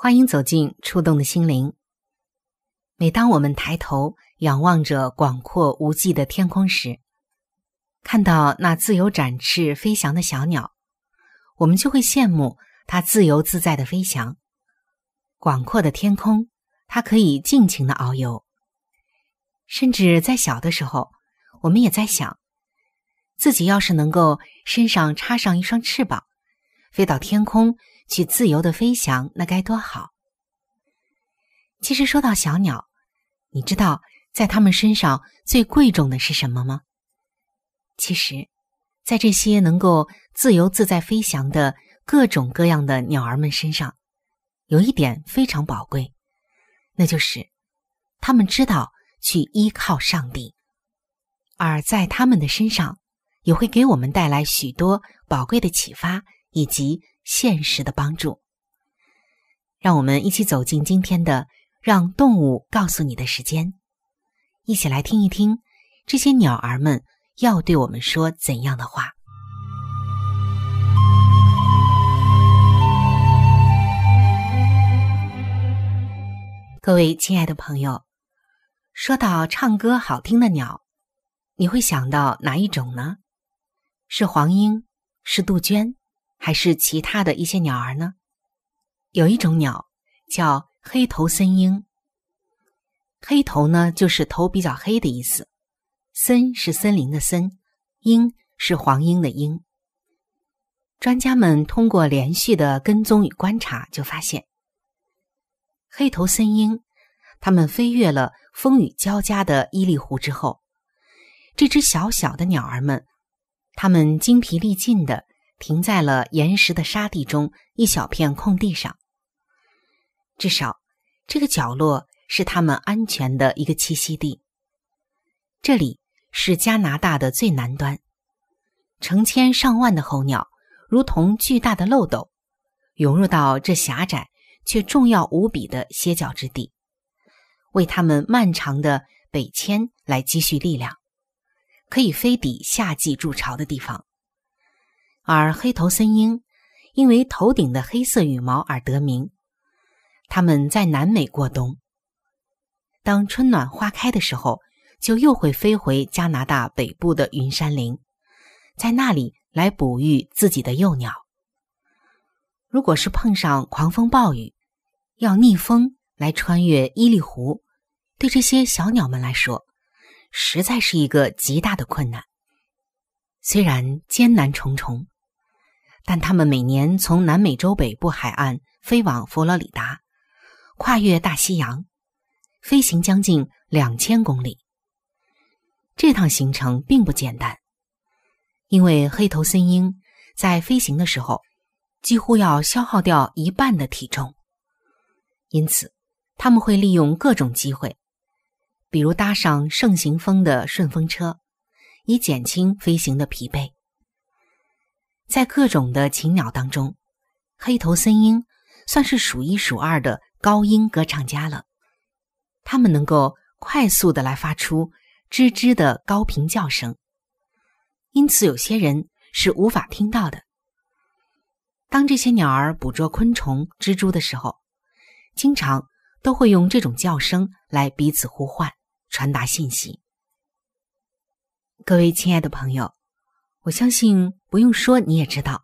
欢迎走进触动的心灵。每当我们抬头仰望着广阔无际的天空时，看到那自由展翅飞翔的小鸟，我们就会羡慕它自由自在的飞翔。广阔的天空，它可以尽情的遨游。甚至在小的时候，我们也在想，自己要是能够身上插上一双翅膀，飞到天空。去自由的飞翔，那该多好！其实说到小鸟，你知道在它们身上最贵重的是什么吗？其实，在这些能够自由自在飞翔的各种各样的鸟儿们身上，有一点非常宝贵，那就是它们知道去依靠上帝，而在它们的身上，也会给我们带来许多宝贵的启发以及。现实的帮助，让我们一起走进今天的“让动物告诉你的时间”，一起来听一听这些鸟儿们要对我们说怎样的话。各位亲爱的朋友，说到唱歌好听的鸟，你会想到哪一种呢？是黄莺？是杜鹃？还是其他的一些鸟儿呢？有一种鸟叫黑头森鹰。黑头呢，就是头比较黑的意思。森是森林的森，鹰是黄莺的鹰。专家们通过连续的跟踪与观察，就发现，黑头森鹰，它们飞越了风雨交加的伊犁湖之后，这只小小的鸟儿们，它们精疲力尽的。停在了岩石的沙地中一小片空地上。至少，这个角落是他们安全的一个栖息地。这里是加拿大的最南端，成千上万的候鸟如同巨大的漏斗，涌入到这狭窄却重要无比的歇脚之地，为他们漫长的北迁来积蓄力量，可以飞抵夏季筑巢的地方。而黑头森鹰因为头顶的黑色羽毛而得名。它们在南美过冬，当春暖花开的时候，就又会飞回加拿大北部的云山林，在那里来哺育自己的幼鸟。如果是碰上狂风暴雨，要逆风来穿越伊利湖，对这些小鸟们来说，实在是一个极大的困难。虽然艰难重重。但他们每年从南美洲北部海岸 飞往佛罗里达，跨越大西洋，飞行将近两千公里。这趟行程并不简单，因为黑头森鹰在飞行的时候几乎要消耗掉一半的体重，因此他们会利用各种机会，比如搭上盛行风的顺风车，以减轻飞行的疲惫。在各种的禽鸟当中，黑头森鹰算是数一数二的高音歌唱家了。它们能够快速的来发出吱吱的高频叫声，因此有些人是无法听到的。当这些鸟儿捕捉昆虫、蜘蛛的时候，经常都会用这种叫声来彼此呼唤，传达信息。各位亲爱的朋友，我相信不用说你也知道，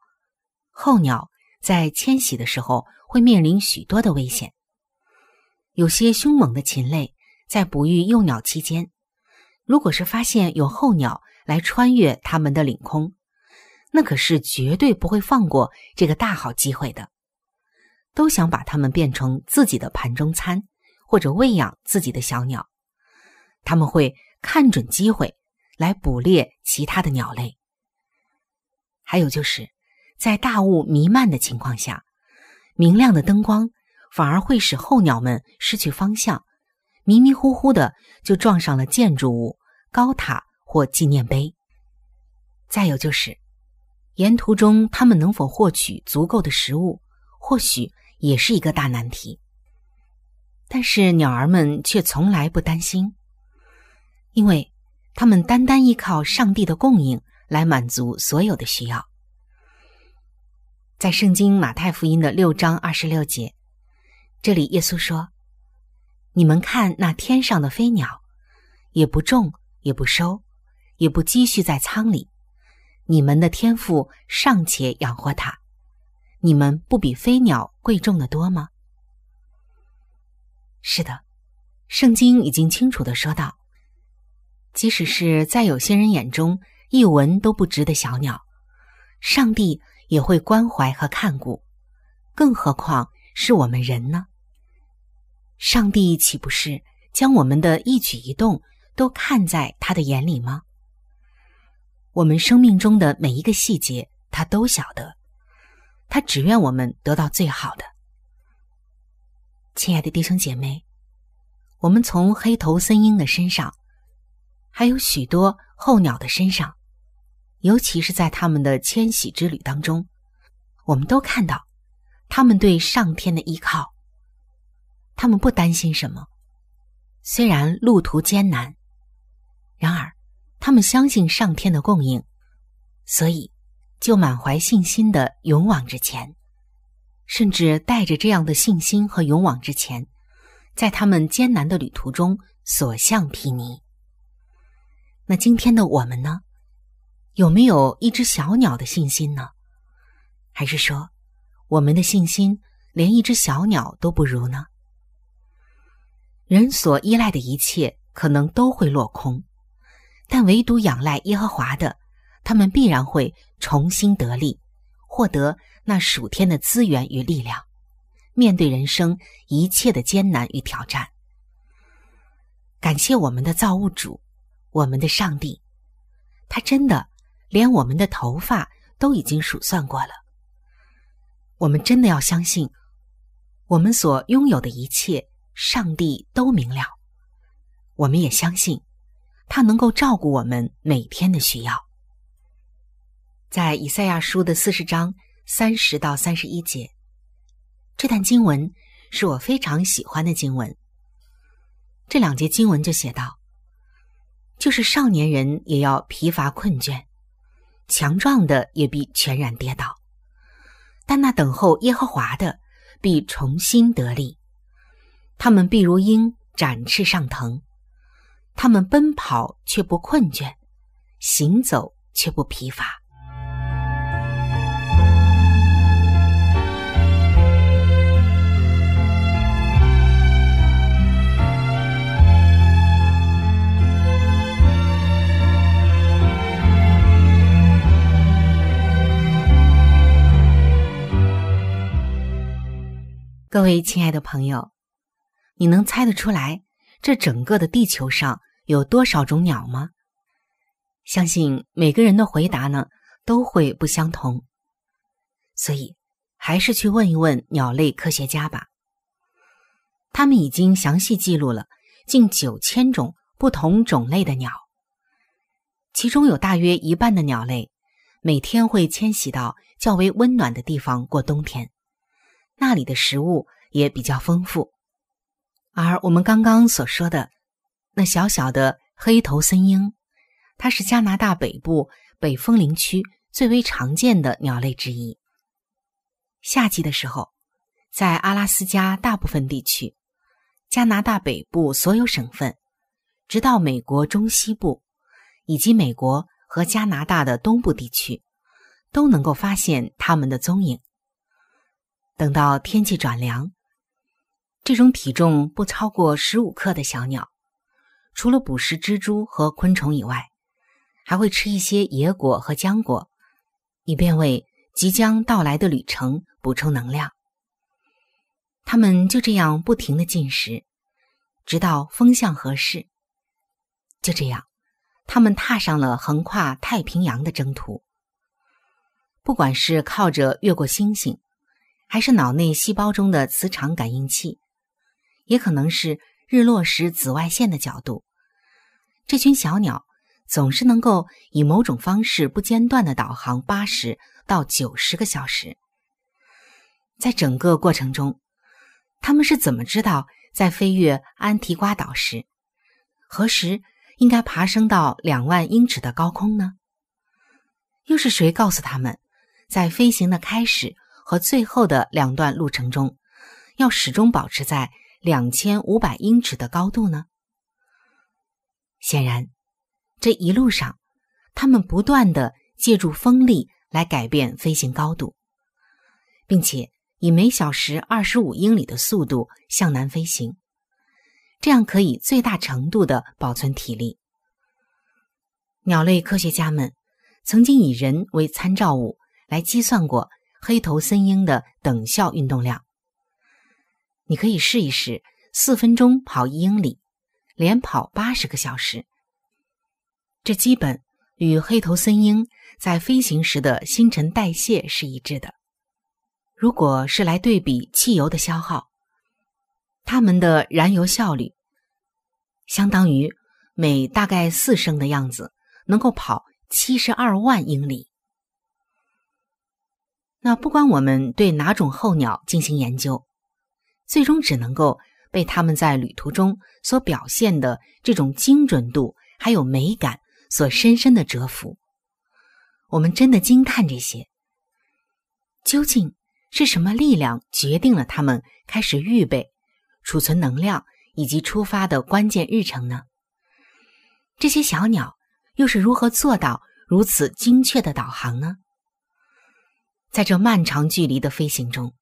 候鸟在迁徙的时候会面临许多的危险。有些凶猛的禽类在哺育幼鸟期间，如果是发现有候鸟来穿越它们的领空，那可是绝对不会放过这个大好机会的，都想把它们变成自己的盘中餐，或者喂养自己的小鸟。他们会看准机会来捕猎其他的鸟类。还有就是在大雾弥漫的情况下，明亮的灯光反而会使候鸟们失去方向，迷迷糊糊的就撞上了建筑物、高塔或纪念碑。再有就是。沿途中，他们能否获取足够的食物，或许也是一个大难题。但是鸟儿们却从来不担心，因为他们单单依靠上帝的供应来满足所有的需要。在圣经马太福音的六章二十六节，这里耶稣说：“你们看那天上的飞鸟，也不种，也不收，也不积蓄在仓里。”你们的天赋尚且养活它，你们不比飞鸟贵重的多吗？是的，圣经已经清楚的说道，即使是在有些人眼中一文都不值的小鸟，上帝也会关怀和看顾，更何况是我们人呢？上帝岂不是将我们的一举一动都看在他的眼里吗？我们生命中的每一个细节，他都晓得，他只愿我们得到最好的。亲爱的弟兄姐妹，我们从黑头森鹰的身上，还有许多候鸟的身上，尤其是在他们的迁徙之旅当中，我们都看到他们对上天的依靠。他们不担心什么，虽然路途艰难，然而。他们相信上天的供应，所以就满怀信心的勇往直前，甚至带着这样的信心和勇往直前，在他们艰难的旅途中所向披靡。那今天的我们呢？有没有一只小鸟的信心呢？还是说，我们的信心连一只小鸟都不如呢？人所依赖的一切可能都会落空。但唯独仰赖耶和华的，他们必然会重新得力，获得那属天的资源与力量，面对人生一切的艰难与挑战。感谢我们的造物主，我们的上帝，他真的连我们的头发都已经数算过了。我们真的要相信，我们所拥有的一切，上帝都明了。我们也相信。他能够照顾我们每天的需要。在以赛亚书的四十章三十到三十一节，这段经文是我非常喜欢的经文。这两节经文就写道：“就是少年人也要疲乏困倦，强壮的也必全然跌倒，但那等候耶和华的必重新得力，他们必如鹰展翅上腾。”他们奔跑却不困倦，行走却不疲乏。各位亲爱的朋友，你能猜得出来？这整个的地球上有多少种鸟吗？相信每个人的回答呢都会不相同，所以还是去问一问鸟类科学家吧。他们已经详细记录了近九千种不同种类的鸟，其中有大约一半的鸟类每天会迁徙到较为温暖的地方过冬天，那里的食物也比较丰富。而我们刚刚所说的那小小的黑头森鹰，它是加拿大北部北风林区最为常见的鸟类之一。夏季的时候，在阿拉斯加大部分地区、加拿大北部所有省份，直到美国中西部以及美国和加拿大的东部地区，都能够发现它们的踪影。等到天气转凉，这种体重不超过十五克的小鸟，除了捕食蜘蛛和昆虫以外，还会吃一些野果和浆果，以便为即将到来的旅程补充能量。它们就这样不停的进食，直到风向合适。就这样，他们踏上了横跨太平洋的征途。不管是靠着越过星星。还是脑内细胞中的磁场感应器，也可能是日落时紫外线的角度。这群小鸟总是能够以某种方式不间断的导航八十到九十个小时。在整个过程中，他们是怎么知道在飞越安提瓜岛时，何时应该爬升到两万英尺的高空呢？又是谁告诉他们，在飞行的开始？和最后的两段路程中，要始终保持在两千五百英尺的高度呢？显然，这一路上，他们不断的借助风力来改变飞行高度，并且以每小时二十五英里的速度向南飞行，这样可以最大程度的保存体力。鸟类科学家们曾经以人为参照物来计算过。黑头森鹰的等效运动量，你可以试一试：四分钟跑一英里，连跑八十个小时。这基本与黑头森鹰在飞行时的新陈代谢是一致的。如果是来对比汽油的消耗，它们的燃油效率相当于每大概四升的样子，能够跑七十二万英里。那不管我们对哪种候鸟进行研究，最终只能够被他们在旅途中所表现的这种精准度还有美感所深深的折服。我们真的惊叹这些。究竟是什么力量决定了他们开始预备、储存能量以及出发的关键日程呢？这些小鸟又是如何做到如此精确的导航呢？在这漫长距离的飞行中，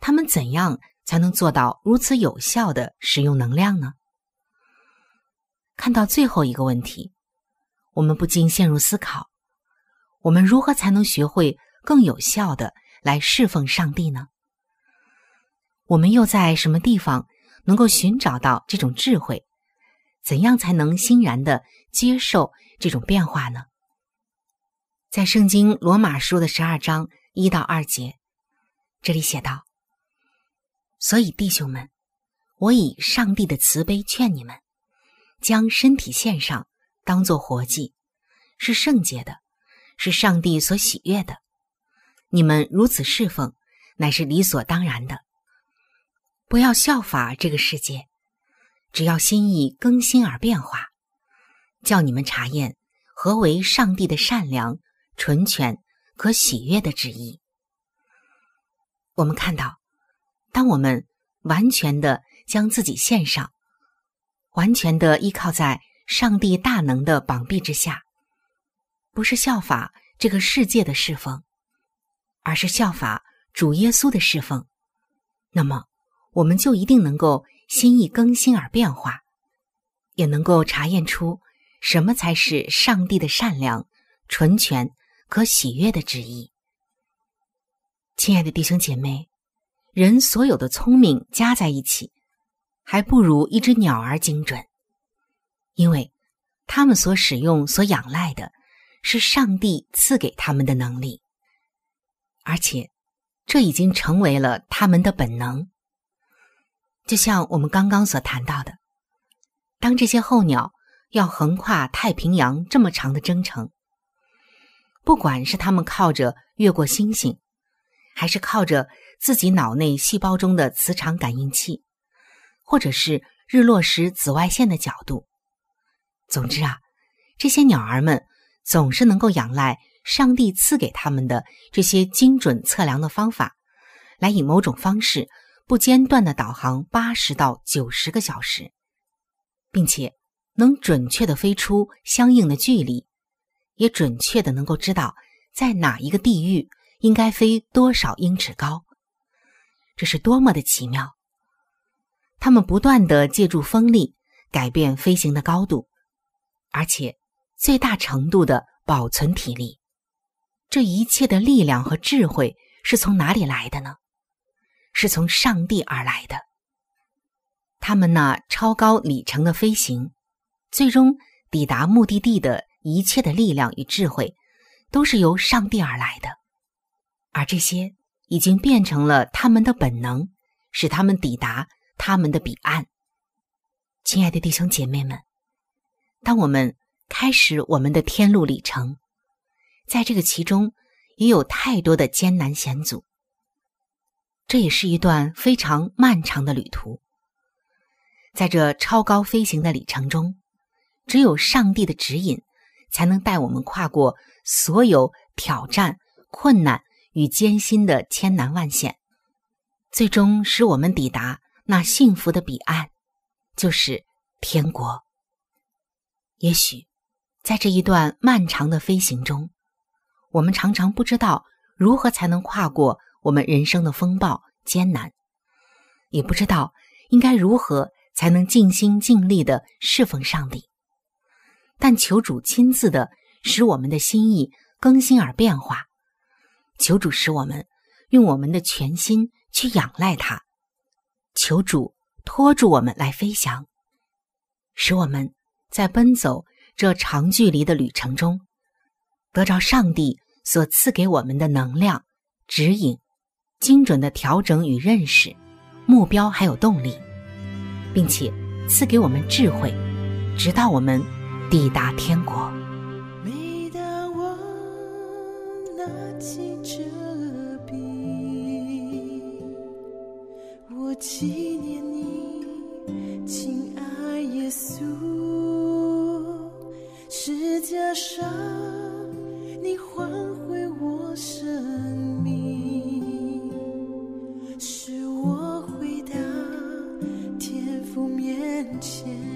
他们怎样才能做到如此有效的使用能量呢？看到最后一个问题，我们不禁陷入思考：我们如何才能学会更有效的来侍奉上帝呢？我们又在什么地方能够寻找到这种智慧？怎样才能欣然的接受这种变化呢？在圣经罗马书的十二章。一到二节，这里写道：“所以弟兄们，我以上帝的慈悲劝你们，将身体献上，当作活祭，是圣洁的，是上帝所喜悦的。你们如此侍奉，乃是理所当然的。不要效法这个世界，只要心意更新而变化，叫你们查验何为上帝的善良、纯全。”可喜悦的旨意。我们看到，当我们完全的将自己献上，完全的依靠在上帝大能的膀臂之下，不是效法这个世界的侍奉，而是效法主耶稣的侍奉，那么我们就一定能够心意更新而变化，也能够查验出什么才是上帝的善良、纯全。可喜悦的旨意，亲爱的弟兄姐妹，人所有的聪明加在一起，还不如一只鸟儿精准，因为他们所使用、所仰赖的是上帝赐给他们的能力，而且这已经成为了他们的本能。就像我们刚刚所谈到的，当这些候鸟要横跨太平洋这么长的征程。不管是他们靠着越过星星，还是靠着自己脑内细胞中的磁场感应器，或者是日落时紫外线的角度。总之啊，这些鸟儿们总是能够仰赖上帝赐给他们的这些精准测量的方法，来以某种方式不间断的导航八十到九十个小时，并且能准确的飞出相应的距离，也准确的能够知道在哪一个地域应该飞多少英尺高。这是多么的奇妙！他们不断的借助风力改变飞行的高度，而且最大程度的保存体力。这一切的力量和智慧是从哪里来的呢？是从上帝而来的。他们那超高里程的飞行，最终抵达目的地的一切的力量与智慧，都是由上帝而来的。而这些。已经变成了他们的本能，使他们抵达他们的彼岸。亲爱的弟兄姐妹们，当我们开始我们的天路旅程，在这个其中也有太多的艰难险阻，这也是一段非常漫长的旅途。在这超高飞行的里程中，只有上帝的指引，才能带我们跨过所有挑战、困难。与艰辛的千难万险，最终使我们抵达那幸福的彼岸，就是天国。也许，在这一段漫长的飞行中，我们常常不知道如何才能跨过我们人生的风暴艰难，也不知道应该如何才能尽心尽力的侍奉上帝。但求主亲自的使我们的心意更新而变化。求主使我们用我们的全心去仰赖他，求主托住我们来飞翔，使我们在奔走这长距离的旅程中，得着上帝所赐给我们的能量、指引、精准的调整与认识、目标还有动力，并且赐给我们智慧，直到我们抵达天国。每当我拿起这笔，我纪念你，亲爱耶稣，世界上你还回我生命，使我回到天父面前。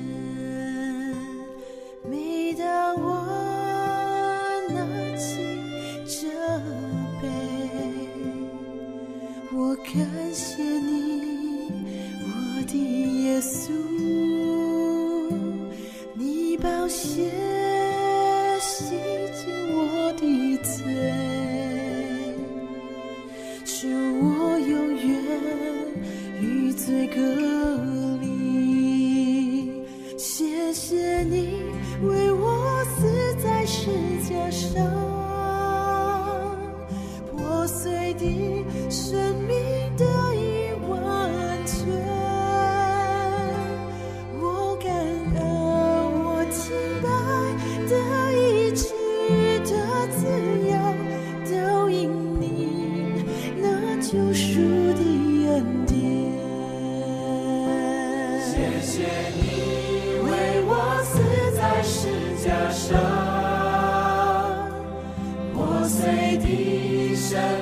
主的恩典。谢谢你为我死在十字架上，破碎的身。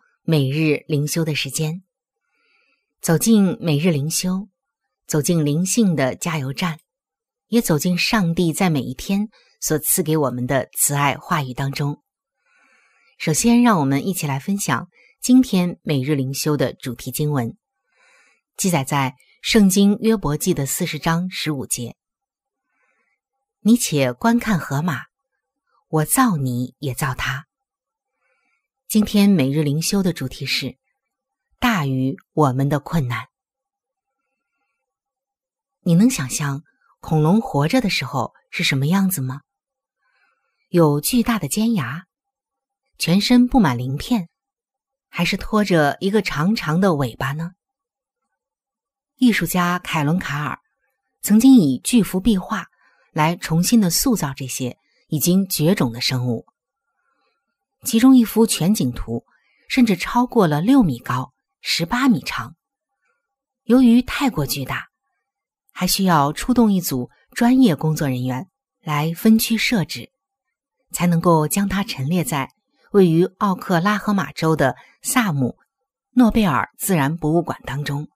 每日灵修的时间。走进每日灵修，走进灵性的加油站，也走进上帝在每一天所赐给我们的慈爱话语当中。首先，让我们一起来分享今天每日灵修的主题经文，记载在《圣经约伯记》的四十章十五节。你且观看河马。我造你也造他。今天每日灵修的主题是大于我们的困难。你能想象恐龙活着的时候是什么样子吗？有巨大的尖牙，全身布满鳞片，还是拖着一个长长的尾巴呢？艺术家凯伦卡尔曾经以巨幅壁画来重新的塑造这些。已经绝种的生物，其中一幅全景图甚至超过了六米高、十八米长。由于太过巨大，还需要出动一组专业工作人员来分区设置，才能够将它陈列在位于奥克拉荷马州的萨姆诺贝尔自然博物馆当中。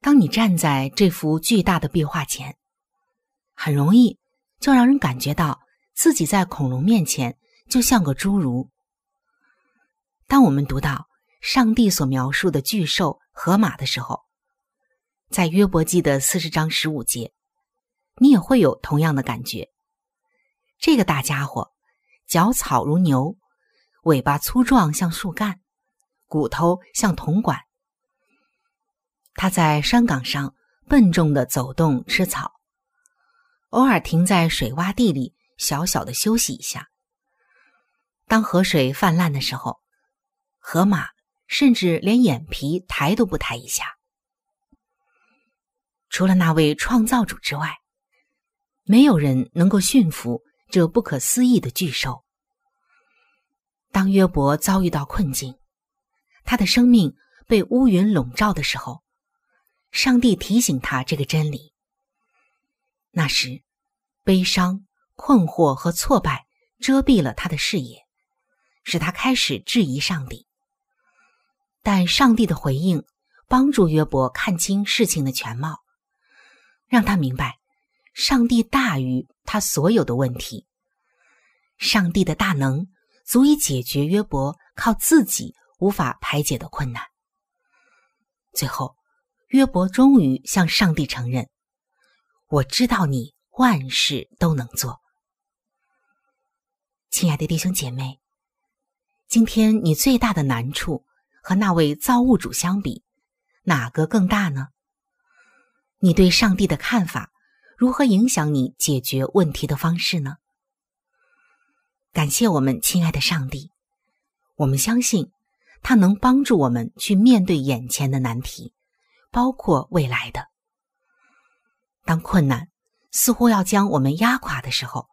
当你站在这幅巨大的壁画前，很容易。就让人感觉到自己在恐龙面前就像个侏儒。当我们读到上帝所描述的巨兽河马的时候，在约伯记的四十章十五节，你也会有同样的感觉。这个大家伙，脚草如牛，尾巴粗壮像树干，骨头像铜管。它在山岗上笨重的走动吃草。偶尔停在水洼地里，小小的休息一下。当河水泛滥的时候，河马甚至连眼皮抬都不抬一下。除了那位创造主之外，没有人能够驯服这不可思议的巨兽。当约伯遭遇到困境，他的生命被乌云笼罩的时候，上帝提醒他这个真理。那时，悲伤、困惑和挫败遮蔽了他的视野，使他开始质疑上帝。但上帝的回应帮助约伯看清事情的全貌，让他明白，上帝大于他所有的问题。上帝的大能足以解决约伯靠自己无法排解的困难。最后，约伯终于向上帝承认。我知道你万事都能做，亲爱的弟兄姐妹，今天你最大的难处和那位造物主相比，哪个更大呢？你对上帝的看法如何影响你解决问题的方式呢？感谢我们亲爱的上帝，我们相信他能帮助我们去面对眼前的难题，包括未来的。当困难似乎要将我们压垮的时候，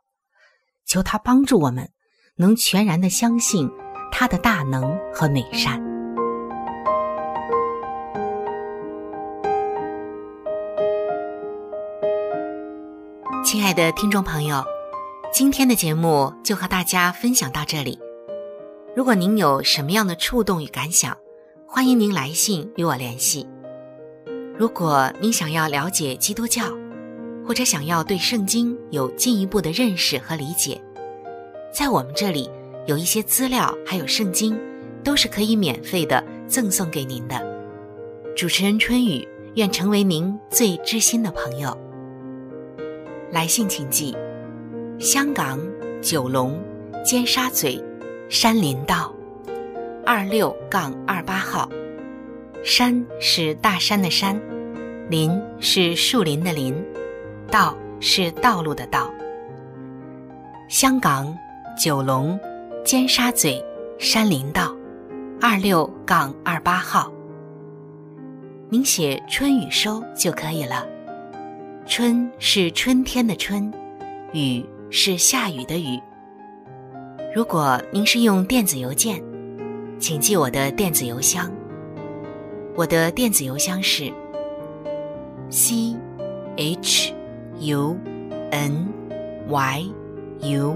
求他帮助我们，能全然的相信他的大能和美善。亲爱的听众朋友，今天的节目就和大家分享到这里。如果您有什么样的触动与感想，欢迎您来信与我联系。如果您想要了解基督教，或者想要对圣经有进一步的认识和理解，在我们这里有一些资料，还有圣经，都是可以免费的赠送给您的。主持人春雨愿成为您最知心的朋友。来信请寄：香港九龙尖沙咀山林道二六杠二八号。山是大山的山，林是树林的林，道是道路的道。香港九龙尖沙咀山林道二六杠二八号。您写“春雨收”就可以了。春是春天的春，雨是下雨的雨。如果您是用电子邮件，请记我的电子邮箱。我的电子邮箱是 c h u n y u，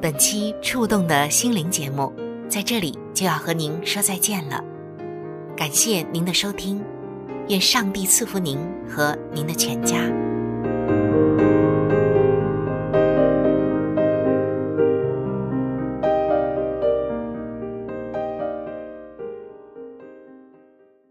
本期触动的心灵节目在这里就要和您说再见了，感谢您的收听，愿上帝赐福您和您的全家。